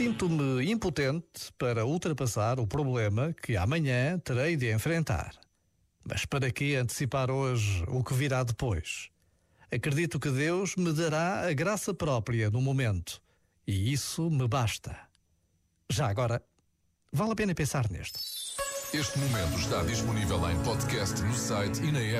Sinto-me impotente para ultrapassar o problema que amanhã terei de enfrentar. Mas para que antecipar hoje o que virá depois? Acredito que Deus me dará a graça própria no momento, e isso me basta. Já agora, vale a pena pensar neste. Este momento está disponível em podcast no site e na app.